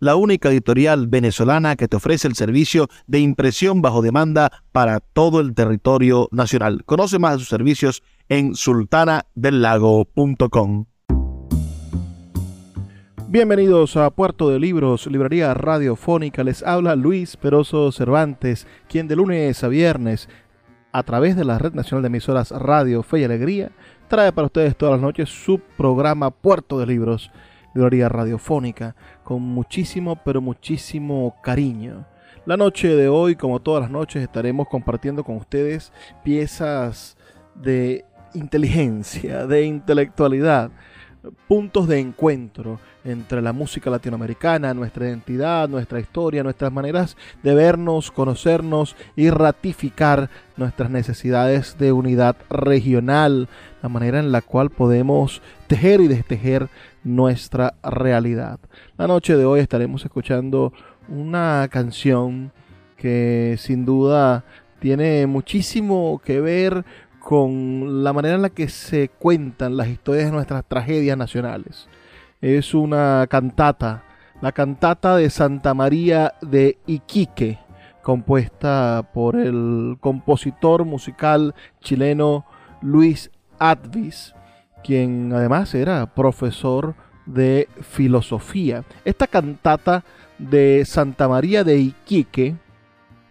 la única editorial venezolana que te ofrece el servicio de impresión bajo demanda para todo el territorio nacional. Conoce más de sus servicios en sultanadelago.com. Bienvenidos a Puerto de Libros, librería radiofónica. Les habla Luis Peroso Cervantes, quien de lunes a viernes, a través de la Red Nacional de Emisoras Radio Fe y Alegría, trae para ustedes todas las noches su programa Puerto de Libros gloria radiofónica con muchísimo, pero muchísimo cariño. La noche de hoy, como todas las noches, estaremos compartiendo con ustedes piezas de inteligencia, de intelectualidad, puntos de encuentro entre la música latinoamericana, nuestra identidad, nuestra historia, nuestras maneras de vernos, conocernos y ratificar nuestras necesidades de unidad regional, la manera en la cual podemos tejer y destejer nuestra realidad. La noche de hoy estaremos escuchando una canción que sin duda tiene muchísimo que ver con la manera en la que se cuentan las historias de nuestras tragedias nacionales. Es una cantata, la cantata de Santa María de Iquique, compuesta por el compositor musical chileno Luis Advis, quien además era profesor de filosofía. Esta cantata de Santa María de Iquique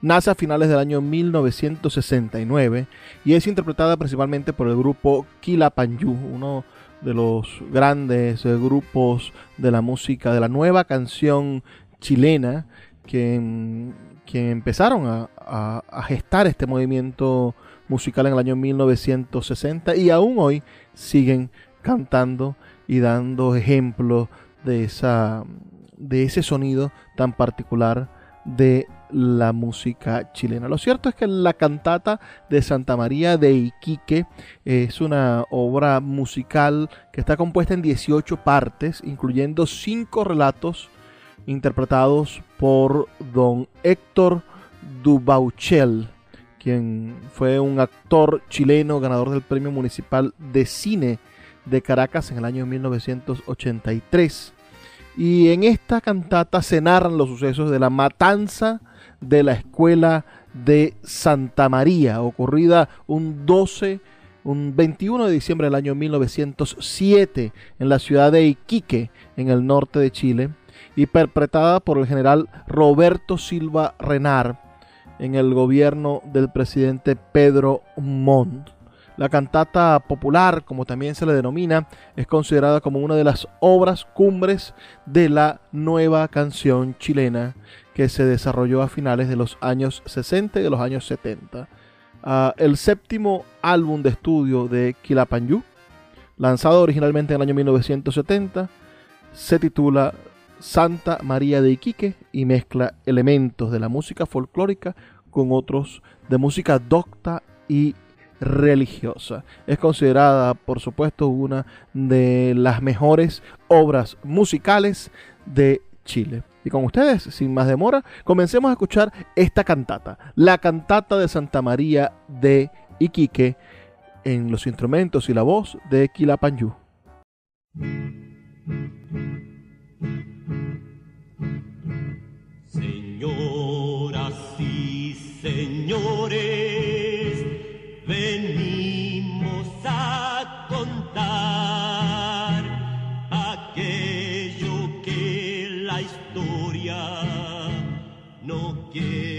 nace a finales del año 1969 y es interpretada principalmente por el grupo Quilapanyú, uno de los grandes grupos de la música, de la nueva canción chilena, que, que empezaron a, a gestar este movimiento musical en el año 1960 y aún hoy siguen cantando y dando ejemplo de, de ese sonido tan particular de la música chilena. Lo cierto es que la cantata de Santa María de Iquique es una obra musical que está compuesta en 18 partes, incluyendo 5 relatos interpretados por don Héctor Dubauchel, quien fue un actor chileno ganador del Premio Municipal de Cine de Caracas en el año 1983. Y en esta cantata se narran los sucesos de la matanza de la escuela de Santa María, ocurrida un 12, un 21 de diciembre del año 1907 en la ciudad de Iquique, en el norte de Chile, y perpetrada por el general Roberto Silva Renar en el gobierno del presidente Pedro Montt. La cantata popular, como también se le denomina, es considerada como una de las obras cumbres de la nueva canción chilena que se desarrolló a finales de los años 60 y de los años 70. Ah, el séptimo álbum de estudio de Quilapanyú, lanzado originalmente en el año 1970, se titula Santa María de Iquique y mezcla elementos de la música folclórica con otros de música docta y religiosa. Es considerada, por supuesto, una de las mejores obras musicales de Chile. Y con ustedes, sin más demora, comencemos a escuchar esta cantata, la cantata de Santa María de Iquique, en los instrumentos y la voz de Quilapanyú. Señoras y señores, venimos a contar historia. No quiere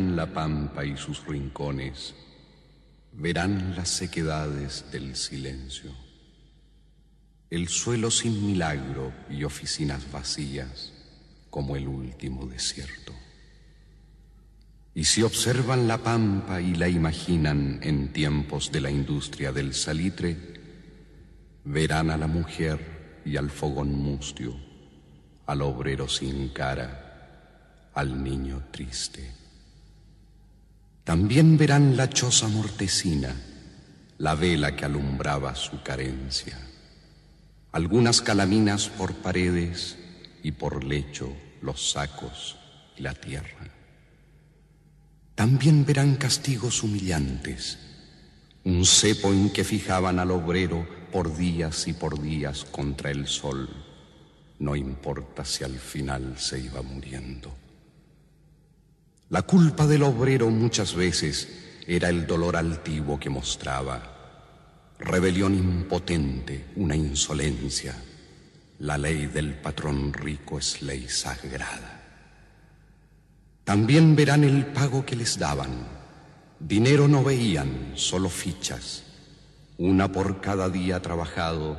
La pampa y sus rincones, verán las sequedades del silencio, el suelo sin milagro y oficinas vacías como el último desierto. Y si observan la pampa y la imaginan en tiempos de la industria del salitre, verán a la mujer y al fogón mustio, al obrero sin cara, al niño triste. También verán la choza mortecina, la vela que alumbraba su carencia, algunas calaminas por paredes y por lecho los sacos y la tierra. También verán castigos humillantes, un cepo en que fijaban al obrero por días y por días contra el sol, no importa si al final se iba muriendo. La culpa del obrero muchas veces era el dolor altivo que mostraba, rebelión impotente, una insolencia. La ley del patrón rico es ley sagrada. También verán el pago que les daban. Dinero no veían, solo fichas, una por cada día trabajado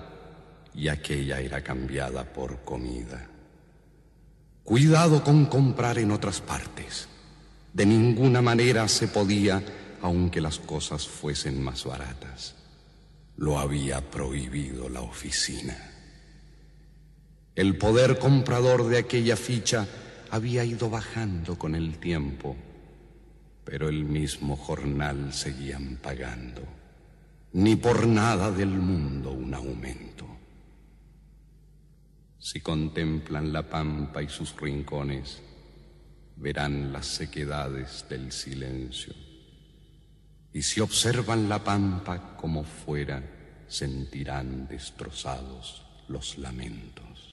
y aquella era cambiada por comida. Cuidado con comprar en otras partes. De ninguna manera se podía, aunque las cosas fuesen más baratas. Lo había prohibido la oficina. El poder comprador de aquella ficha había ido bajando con el tiempo, pero el mismo jornal seguían pagando. Ni por nada del mundo un aumento. Si contemplan la pampa y sus rincones, verán las sequedades del silencio. Y si observan la pampa como fuera, sentirán destrozados los lamentos.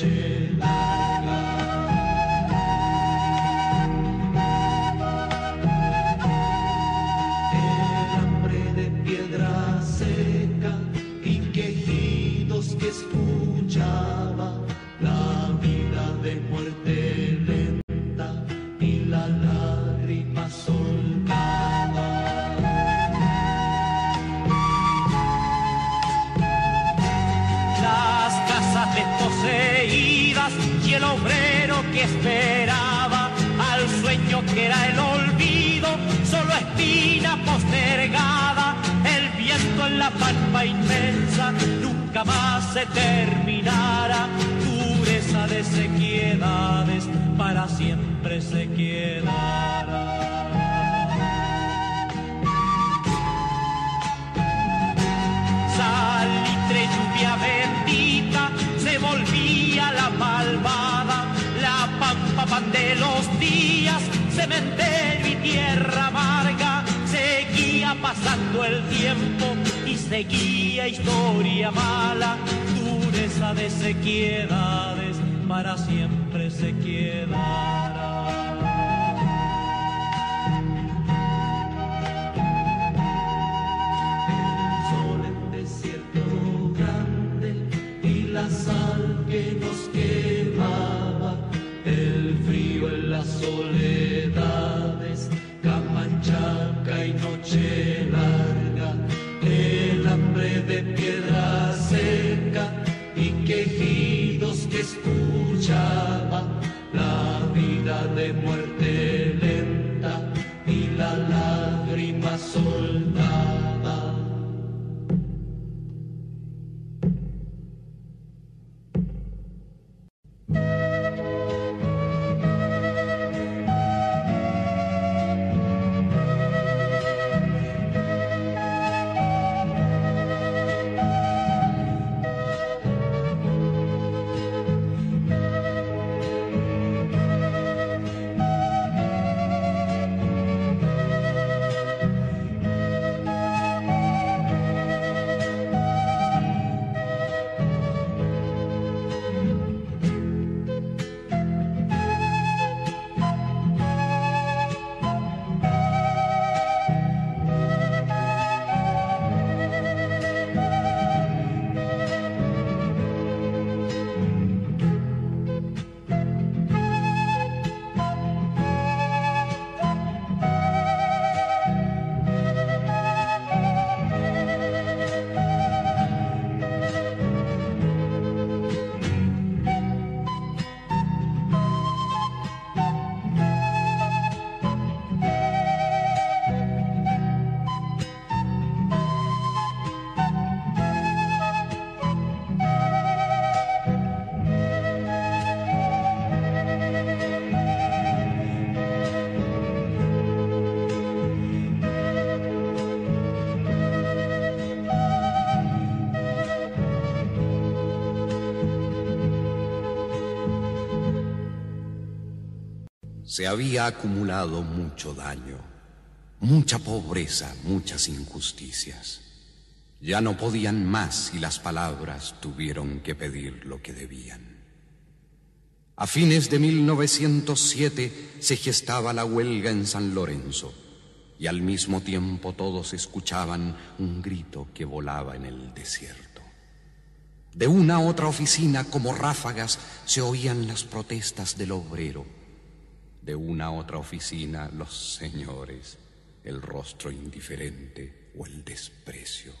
Jesus. jamás se terminara Dureza de sequiedades para siempre se quedará. Salitre lluvia bendita, se volvía la malvada, la pampa pan de los días, cementerio y tierra amarga, seguía pasando el tiempo seguía historia mala, dureza de sequiedades, para siempre se quedará. El sol en desierto grande y la sal que nos quemaba, el frío en la soledad. they went. Se había acumulado mucho daño, mucha pobreza, muchas injusticias. Ya no podían más y las palabras tuvieron que pedir lo que debían. A fines de 1907 se gestaba la huelga en San Lorenzo y al mismo tiempo todos escuchaban un grito que volaba en el desierto. De una a otra oficina como ráfagas se oían las protestas del obrero. De una otra oficina los señores, el rostro indiferente o el desprecio.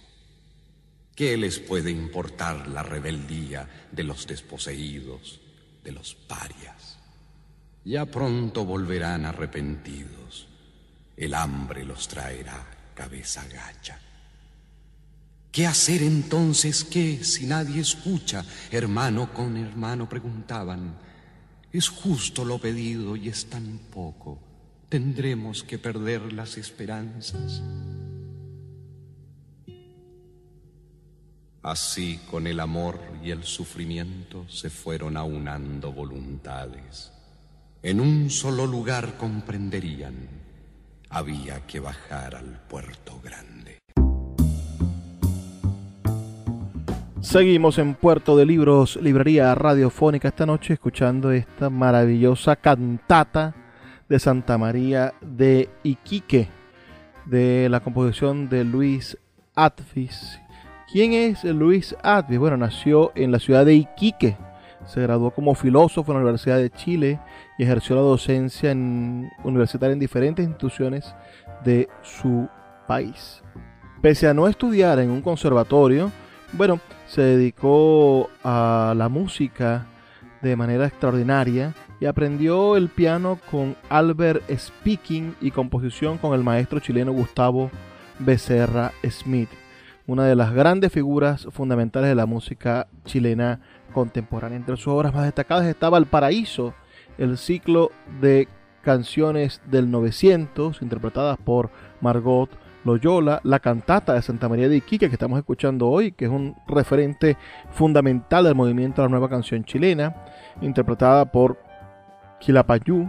¿Qué les puede importar la rebeldía de los desposeídos, de los parias? Ya pronto volverán arrepentidos. El hambre los traerá cabeza gacha. ¿Qué hacer entonces? ¿Qué si nadie escucha? Hermano con hermano preguntaban. Es justo lo pedido y es tan poco. ¿Tendremos que perder las esperanzas? Así con el amor y el sufrimiento se fueron aunando voluntades. En un solo lugar comprenderían, había que bajar al puerto grande. Seguimos en Puerto de Libros, librería radiofónica esta noche, escuchando esta maravillosa cantata de Santa María de Iquique, de la composición de Luis Atvis ¿Quién es Luis Advis? Bueno, nació en la ciudad de Iquique. Se graduó como filósofo en la Universidad de Chile y ejerció la docencia en, universitaria en diferentes instituciones de su país. Pese a no estudiar en un conservatorio, bueno, se dedicó a la música de manera extraordinaria y aprendió el piano con Albert Speaking y composición con el maestro chileno Gustavo Becerra Smith una de las grandes figuras fundamentales de la música chilena contemporánea. Entre sus obras más destacadas estaba El Paraíso, el ciclo de canciones del 900, interpretadas por Margot Loyola, la cantata de Santa María de Iquique que estamos escuchando hoy, que es un referente fundamental del movimiento de la nueva canción chilena, interpretada por Quilapayú,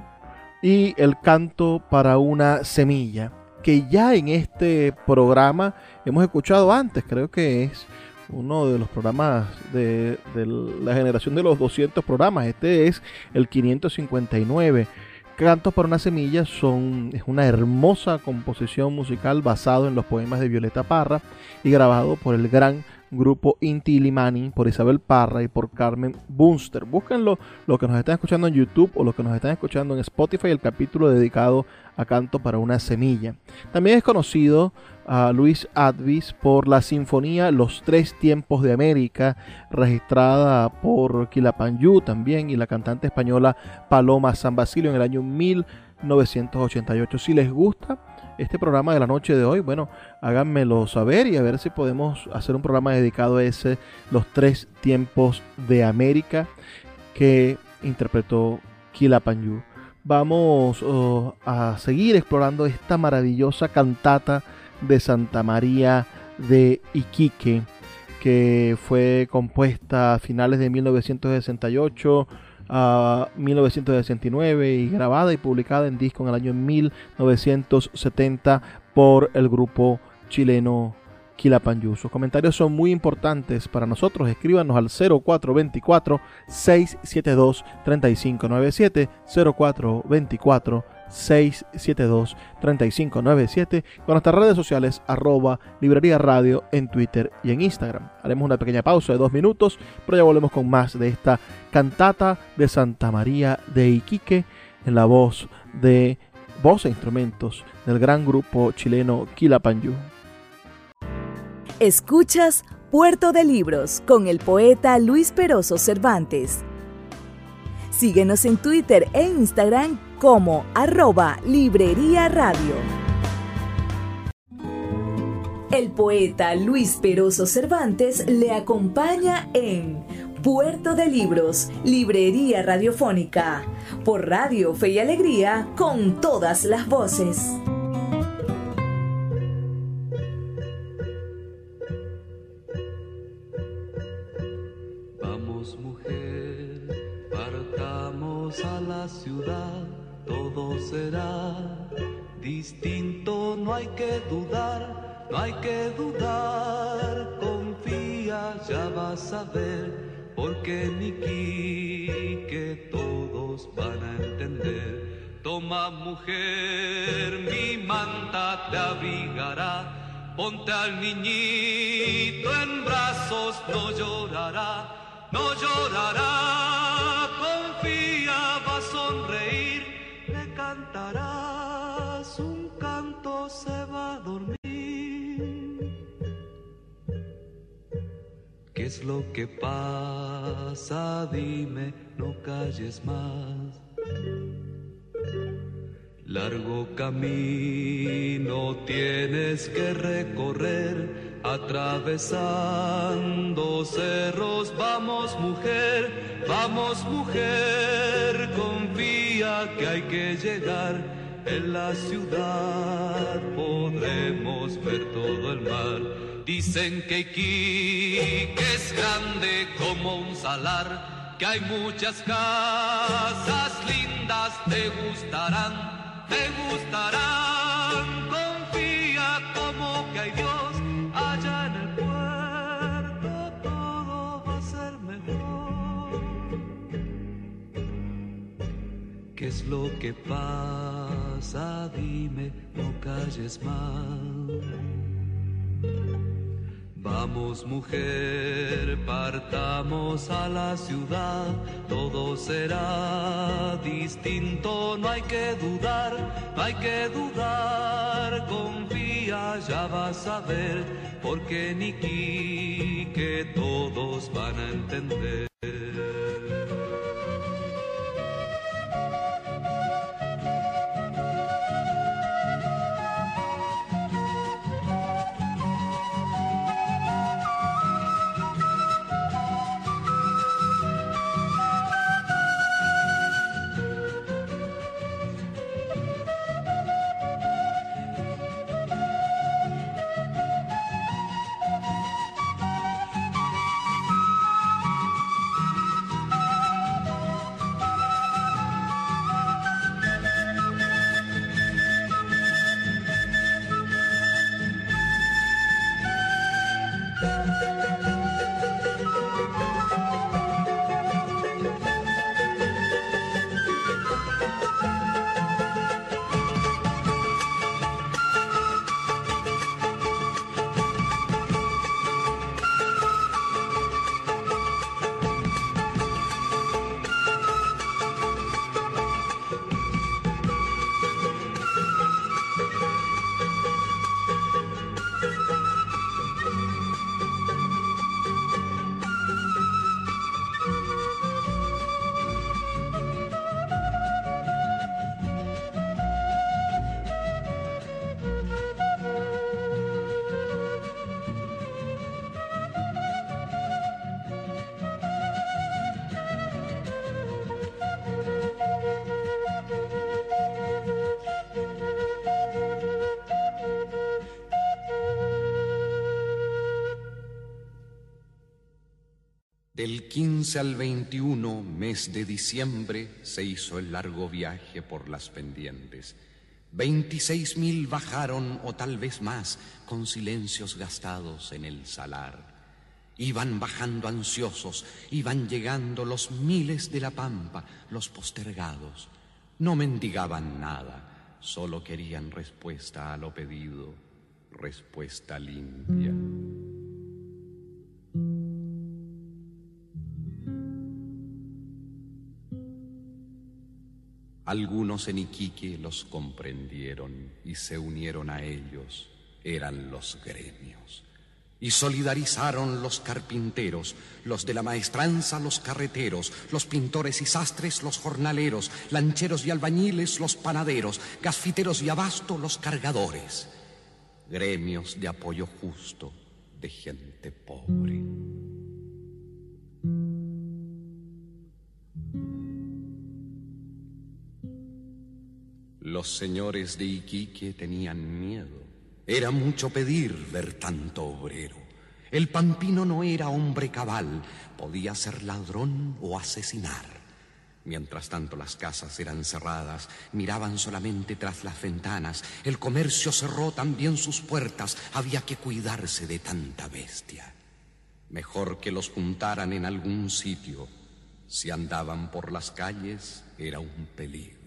y el canto para una semilla que ya en este programa hemos escuchado antes, creo que es uno de los programas de, la generación de los 200 programas, este es el 559. Cantos para una semilla son, es una hermosa composición musical basado en los poemas de Violeta Parra y grabado por el gran grupo Inti Limani, por Isabel Parra y por Carmen Bunster. Búsquenlo, lo que nos están escuchando en YouTube o lo que nos están escuchando en Spotify, el capítulo dedicado a Canto para una Semilla. También es conocido a Luis Advis por la sinfonía Los Tres Tiempos de América, registrada por Quilapanyú también y la cantante española Paloma San Basilio en el año 1988. Si les gusta, este programa de la noche de hoy, bueno, háganmelo saber y a ver si podemos hacer un programa dedicado a ese, los tres tiempos de América que interpretó Kila Vamos oh, a seguir explorando esta maravillosa cantata de Santa María de Iquique, que fue compuesta a finales de 1968 a 1969 y grabada y publicada en disco en el año 1970 por el grupo chileno Quilapanyú. Sus comentarios son muy importantes para nosotros. Escríbanos al 0424 672 3597 0424 672-3597 con nuestras redes sociales arroba librería radio en Twitter y en Instagram. Haremos una pequeña pausa de dos minutos, pero ya volvemos con más de esta cantata de Santa María de Iquique en la voz de voz e instrumentos del gran grupo chileno Quilapanyú. Escuchas Puerto de Libros con el poeta Luis Peroso Cervantes. Síguenos en Twitter e Instagram como arroba Librería Radio. El poeta Luis Peroso Cervantes le acompaña en Puerto de Libros, Librería Radiofónica, por Radio Fe y Alegría, con todas las voces. Vamos mujer, partamos a la ciudad todo será distinto, no hay que dudar, no hay que dudar, confía, ya vas a ver, porque Niki que todos van a entender. Toma mujer, mi manta te abrigará, ponte al niñito en brazos, no llorará, no llorará, confía, va a sonreír, es lo que pasa? Dime, no calles más. Largo camino tienes que recorrer, atravesando cerros. Vamos mujer, vamos mujer, confía que hay que llegar. En la ciudad podremos ver todo el mar. Dicen que Iquique es grande como un salar, que hay muchas casas lindas, te gustarán te gustarán. Confía como que hay Dios allá en el puerto, todo va a ser mejor. ¿Qué es lo que pasa? Dime, no calles más. Vamos mujer, partamos a la ciudad, todo será distinto, no hay que dudar, no hay que dudar, confía, ya vas a ver, porque Niki que todos van a entender. Del 15 al 21, mes de diciembre, se hizo el largo viaje por las pendientes. Veintiséis mil bajaron, o tal vez más, con silencios gastados en el salar. Iban bajando ansiosos, iban llegando los miles de la pampa, los postergados. No mendigaban nada, solo querían respuesta a lo pedido, respuesta limpia. Algunos en Iquique los comprendieron y se unieron a ellos, eran los gremios. Y solidarizaron los carpinteros, los de la maestranza, los carreteros, los pintores y sastres, los jornaleros, lancheros y albañiles, los panaderos, gasfiteros y abasto, los cargadores. Gremios de apoyo justo de gente pobre. Los señores de Iquique tenían miedo. Era mucho pedir ver tanto obrero. El pampino no era hombre cabal, podía ser ladrón o asesinar. Mientras tanto las casas eran cerradas, miraban solamente tras las ventanas, el comercio cerró también sus puertas, había que cuidarse de tanta bestia. Mejor que los juntaran en algún sitio, si andaban por las calles era un peligro.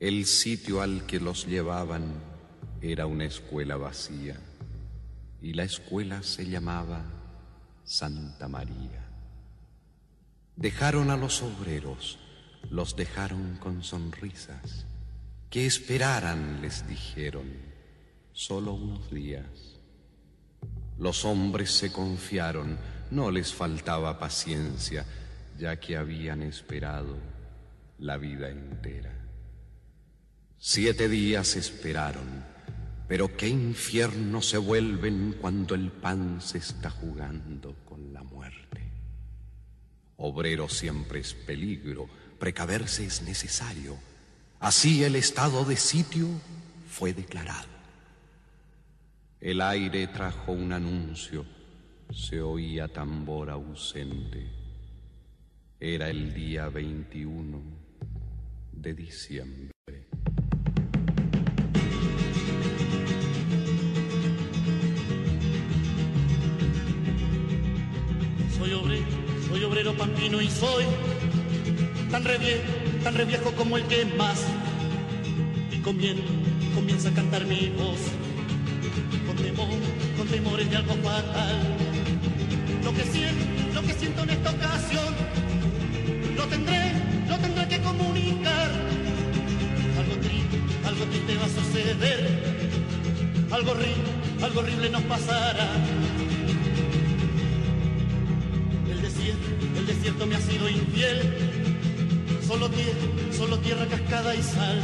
El sitio al que los llevaban era una escuela vacía y la escuela se llamaba Santa María. Dejaron a los obreros, los dejaron con sonrisas. Que esperaran, les dijeron, solo unos días. Los hombres se confiaron, no les faltaba paciencia, ya que habían esperado la vida entera. Siete días esperaron, pero qué infierno se vuelven cuando el pan se está jugando con la muerte. Obrero siempre es peligro, precaverse es necesario. Así el estado de sitio fue declarado. El aire trajo un anuncio, se oía tambor ausente. Era el día 21 de diciembre. Obrero pampino y soy tan reviejo, tan reviejo como el que más. Y comiendo, comienza a cantar mi voz, con temor, con temores de algo fatal. Lo que siento, lo que siento en esta ocasión, lo tendré, lo tendré que comunicar. Algo triste, algo triste va a suceder, algo horrible, algo horrible nos pasará Solo tierra, cascada y sal.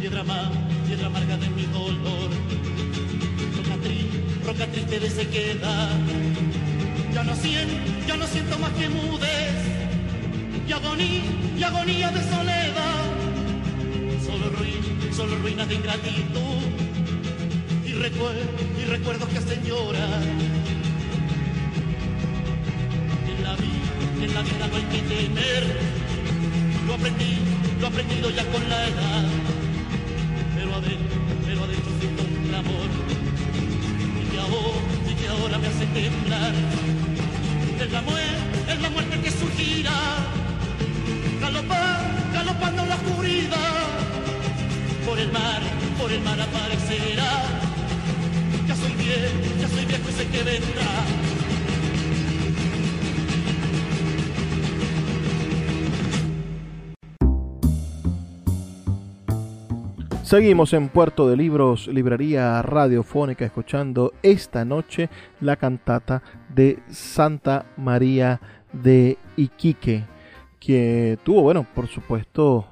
Piedra más, piedra amarga de mi dolor. Roca, triste, roca triste de sequedad. Ya no siento, ya no siento más que mudez. Y agonía, y agonía de soledad. Solo ruinas, solo ruinas de ingratitud. Y y recuerdos que hacen llorar en la vida no hay que temer. Lo aprendí, lo aprendido ya con la edad. Pero adentro, pero adentro siento un amor. Y que ahora, y que ahora me hace temblar. Es la muerte, es la muerte que surgirá. Galopar, galopando la oscuridad. Por el mar, por el mar aparecerá. Ya soy viejo, ya soy viejo y sé que vendrá Seguimos en Puerto de Libros, librería radiofónica, escuchando esta noche la cantata de Santa María de Iquique, que tuvo, bueno, por supuesto,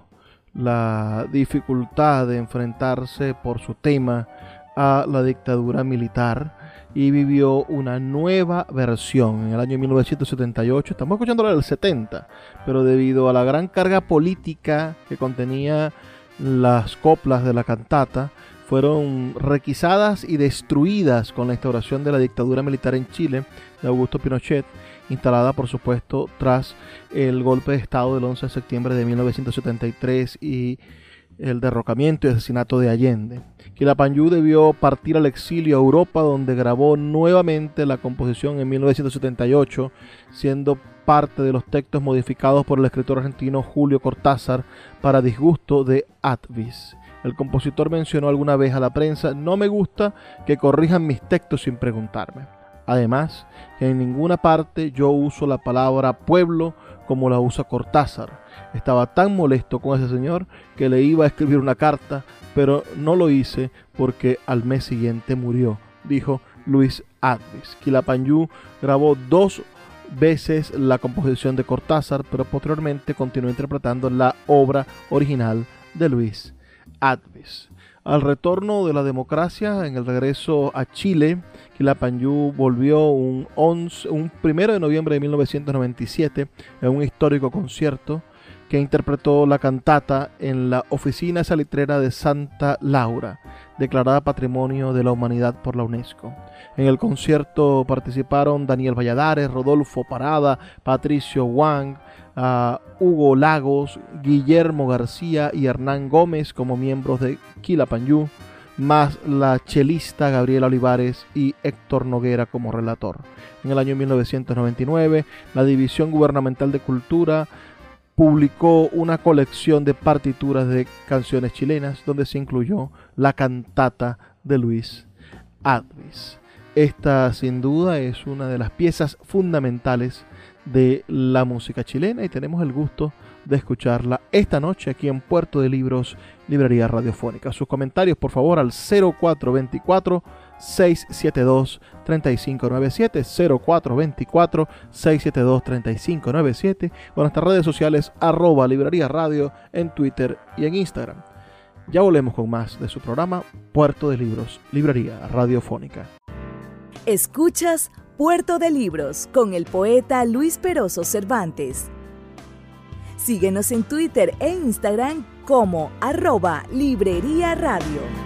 la dificultad de enfrentarse por su tema a la dictadura militar y vivió una nueva versión en el año 1978. Estamos escuchándola del 70, pero debido a la gran carga política que contenía las coplas de la cantata, fueron requisadas y destruidas con la instauración de la dictadura militar en Chile de Augusto Pinochet, instalada por supuesto tras el golpe de Estado del 11 de septiembre de 1973 y el derrocamiento y asesinato de Allende. Quilapanyú debió partir al exilio a Europa donde grabó nuevamente la composición en 1978, siendo parte de los textos modificados por el escritor argentino Julio Cortázar para disgusto de Atvis. El compositor mencionó alguna vez a la prensa, no me gusta que corrijan mis textos sin preguntarme. Además, en ninguna parte yo uso la palabra pueblo como la usa Cortázar. Estaba tan molesto con ese señor que le iba a escribir una carta, pero no lo hice porque al mes siguiente murió, dijo Luis Advis. Quilapanyú grabó dos veces la composición de Cortázar, pero posteriormente continuó interpretando la obra original de Luis Advis. Al retorno de la democracia, en el regreso a Chile, Quilapanyú volvió un, 11, un primero de noviembre de 1997 en un histórico concierto que interpretó la cantata en la oficina salitrera de Santa Laura, declarada Patrimonio de la Humanidad por la UNESCO. En el concierto participaron Daniel Valladares, Rodolfo Parada, Patricio Wang, Hugo Lagos, Guillermo García y Hernán Gómez como miembros de Quilapanyú, más la chelista Gabriela Olivares y Héctor Noguera como relator. En el año 1999, la División Gubernamental de Cultura publicó una colección de partituras de canciones chilenas donde se incluyó la cantata de Luis Advis. Esta sin duda es una de las piezas fundamentales de la música chilena y tenemos el gusto de escucharla esta noche aquí en Puerto de Libros, Librería Radiofónica. Sus comentarios por favor al 0424 672 3597 0424 672 3597 o nuestras redes sociales arroba librería radio en Twitter y en Instagram. Ya volvemos con más de su programa Puerto de Libros, Librería Radiofónica. Escuchas Puerto de Libros con el poeta Luis Peroso Cervantes. Síguenos en Twitter e Instagram como arroba Librería Radio.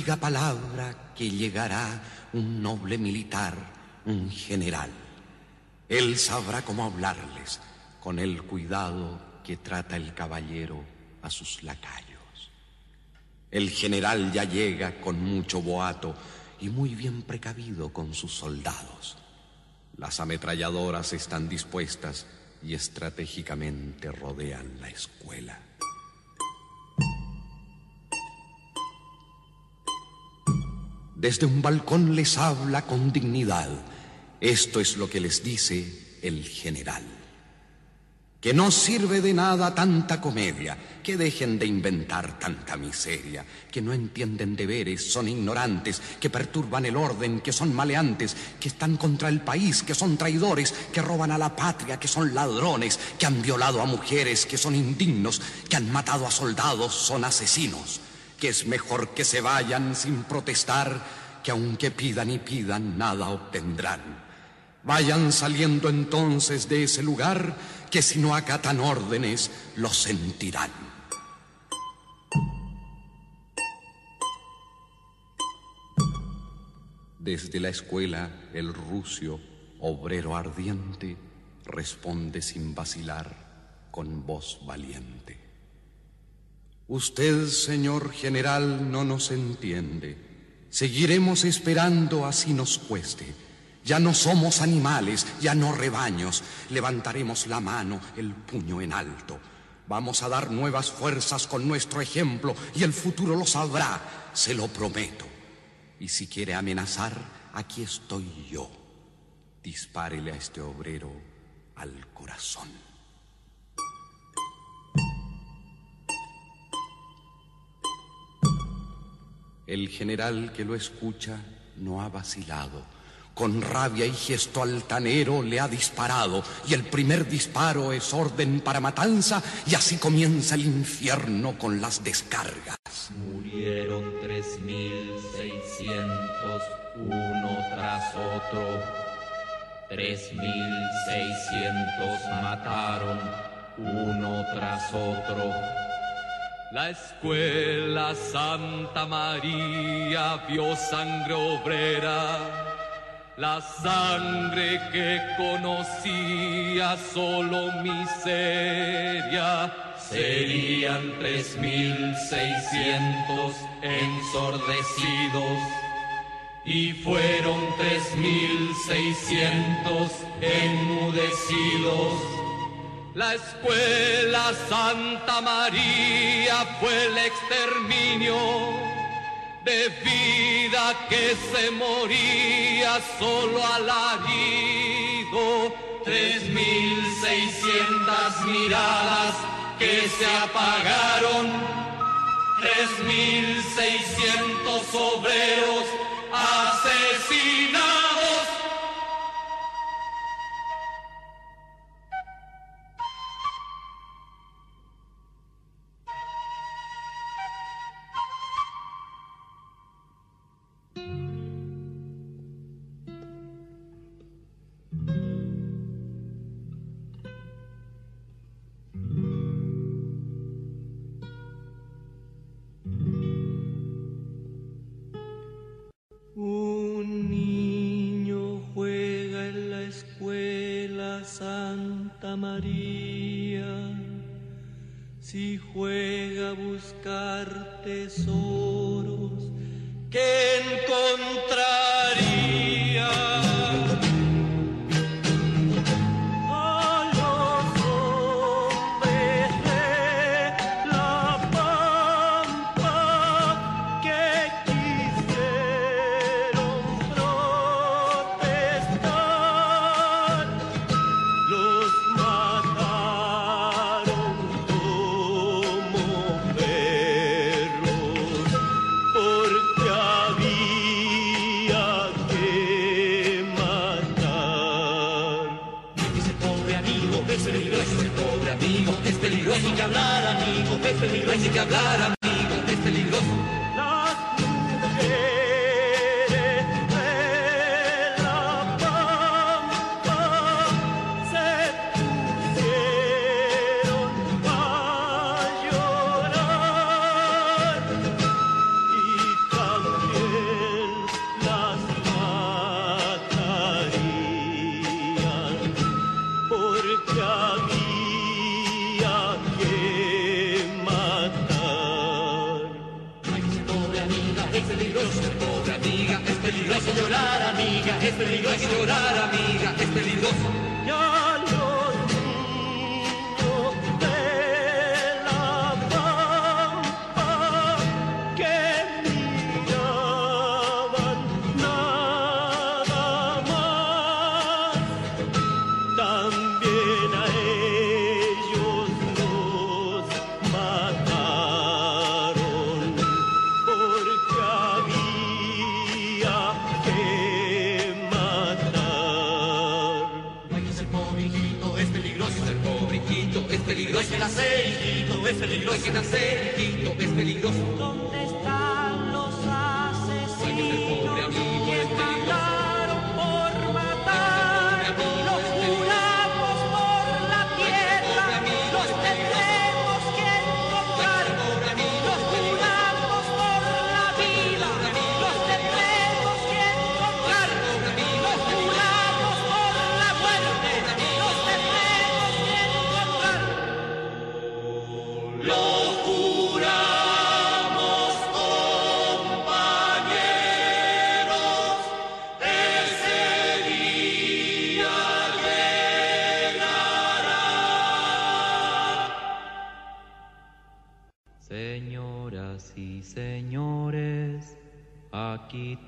Diga palabra que llegará un noble militar, un general. Él sabrá cómo hablarles con el cuidado que trata el caballero a sus lacayos. El general ya llega con mucho boato y muy bien precavido con sus soldados. Las ametralladoras están dispuestas y estratégicamente rodean la escuela. Desde un balcón les habla con dignidad. Esto es lo que les dice el general. Que no sirve de nada tanta comedia, que dejen de inventar tanta miseria, que no entienden deberes, son ignorantes, que perturban el orden, que son maleantes, que están contra el país, que son traidores, que roban a la patria, que son ladrones, que han violado a mujeres, que son indignos, que han matado a soldados, son asesinos, que es mejor que se vayan sin protestar, que aunque pidan y pidan, nada obtendrán. Vayan saliendo entonces de ese lugar, que si no acatan órdenes, lo sentirán. Desde la escuela, el rucio, obrero ardiente, responde sin vacilar, con voz valiente. Usted, señor general, no nos entiende. Seguiremos esperando así nos cueste. Ya no somos animales, ya no rebaños. Levantaremos la mano, el puño en alto. Vamos a dar nuevas fuerzas con nuestro ejemplo y el futuro lo sabrá, se lo prometo. Y si quiere amenazar, aquí estoy yo. Dispárele a este obrero al corazón. El general que lo escucha no ha vacilado. Con rabia y gesto altanero le ha disparado y el primer disparo es orden para matanza y así comienza el infierno con las descargas. Murieron tres mil seiscientos uno tras otro. Tres mil seiscientos mataron uno tras otro. La escuela Santa María vio sangre obrera, la sangre que conocía solo miseria. Serían tres mil seiscientos ensordecidos y fueron tres mil seiscientos enmudecidos. La escuela Santa María fue el exterminio de vida que se moría solo alarido. Tres mil seiscientas miradas que se apagaron. Tres mil seiscientos obreros asesinados.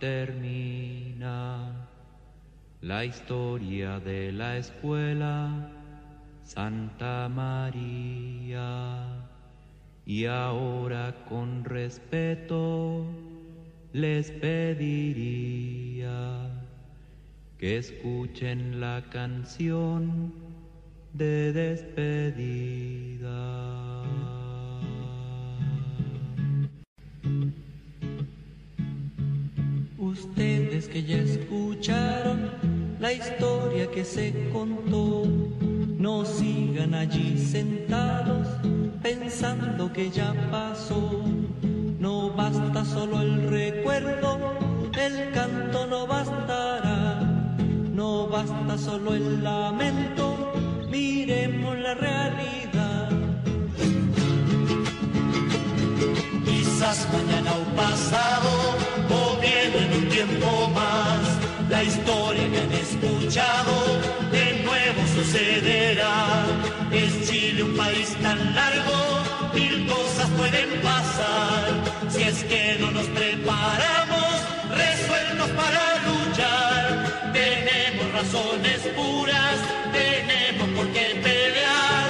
termina la historia de la escuela Santa María. Y ahora con respeto les pediría que escuchen la canción de despedida. Ustedes que ya escucharon la historia que se contó, no sigan allí sentados pensando que ya pasó. No basta solo el recuerdo, el canto no bastará. No basta solo el lamento, miremos la realidad. Quizás mañana o pasado tienen un tiempo más. La historia que han escuchado de nuevo sucederá. Es Chile un país tan largo, mil cosas pueden pasar. Si es que no nos preparamos, resueltos para luchar. Tenemos razones puras, tenemos por qué pelear.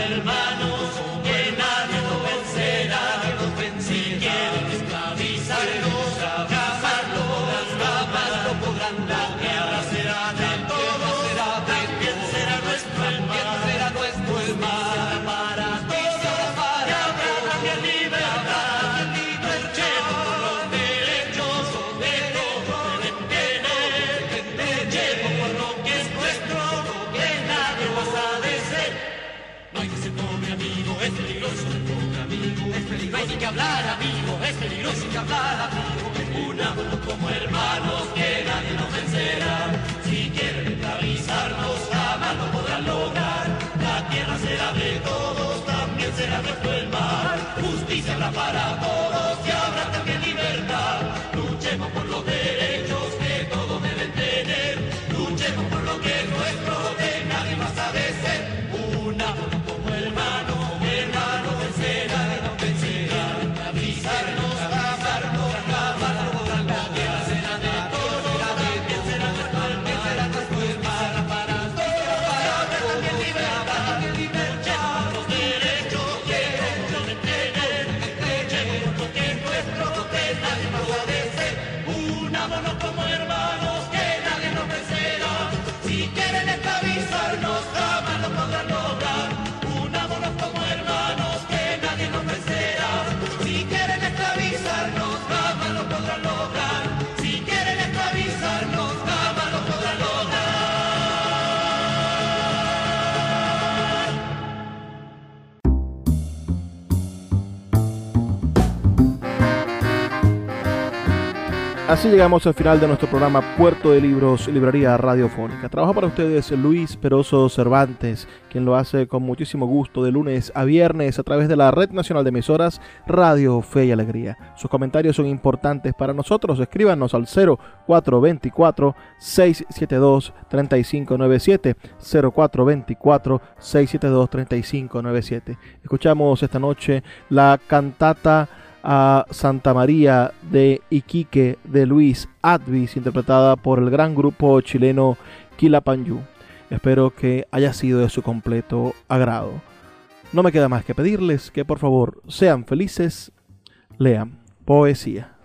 hermanos. Como hermanos que nadie nos vencerá. Si quieren esclavizarnos, jamás lo podrán lograr. La tierra será de todos, también será nuestro el mar. Justicia habrá para todos. Así llegamos al final de nuestro programa Puerto de Libros, Librería Radiofónica. Trabaja para ustedes Luis Peroso Cervantes, quien lo hace con muchísimo gusto de lunes a viernes a través de la Red Nacional de Emisoras Radio Fe y Alegría. Sus comentarios son importantes para nosotros. Escríbanos al 0424-672-3597. 0424-672-3597. Escuchamos esta noche la cantata a Santa María de Iquique de Luis Advis, interpretada por el gran grupo chileno Quilapanyú. Espero que haya sido de su completo agrado. No me queda más que pedirles que por favor sean felices, lean poesía.